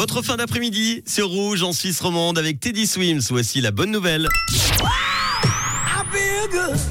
Votre fin d'après-midi sur Rouge en Suisse romande avec Teddy Swims. Voici la bonne nouvelle.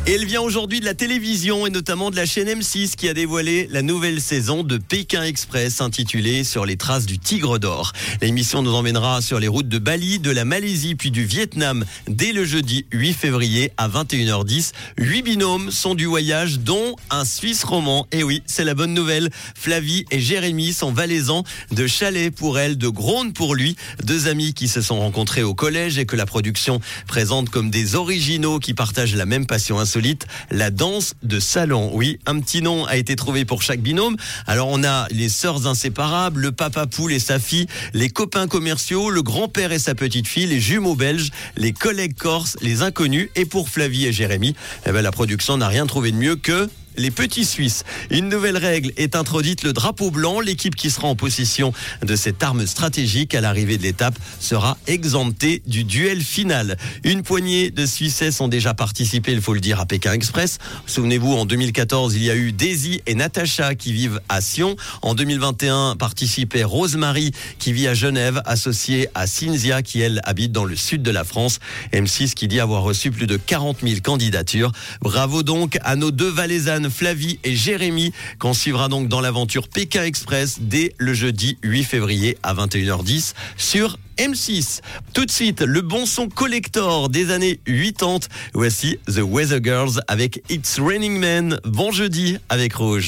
Et elle vient aujourd'hui de la télévision et notamment de la chaîne M6 qui a dévoilé la nouvelle saison de Pékin Express intitulée Sur les traces du Tigre d'Or. L'émission nous emmènera sur les routes de Bali, de la Malaisie puis du Vietnam dès le jeudi 8 février à 21h10. Huit binômes sont du voyage dont un Suisse roman. Et oui, c'est la bonne nouvelle. Flavie et Jérémy sont valaisans de chalet pour elle, de Gronde pour lui. Deux amis qui se sont rencontrés au collège et que la production présente comme des originaux qui partagent la même passion insolite, la danse de salon. Oui, un petit nom a été trouvé pour chaque binôme. Alors on a les sœurs inséparables, le papa poule et sa fille, les copains commerciaux, le grand-père et sa petite fille, les jumeaux belges, les collègues corses, les inconnus. Et pour Flavie et Jérémy, eh ben, la production n'a rien trouvé de mieux que les petits Suisses. Une nouvelle règle est introduite, le drapeau blanc. L'équipe qui sera en possession de cette arme stratégique à l'arrivée de l'étape sera exemptée du duel final. Une poignée de Suissesses ont déjà participé, il faut le dire, à Pékin Express. Souvenez-vous, en 2014, il y a eu Daisy et Natacha qui vivent à Sion. En 2021, participait Rosemary qui vit à Genève, associée à Cynthia qui, elle, habite dans le sud de la France. M6 qui dit avoir reçu plus de 40 000 candidatures. Bravo donc à nos deux Valaisannes Flavie et Jérémy qu'on suivra donc dans l'aventure Pékin Express dès le jeudi 8 février à 21h10 sur M6. Tout de suite, le bon son collector des années 80. Voici The Weather Girls avec It's Raining Men. Bon jeudi avec Rouge.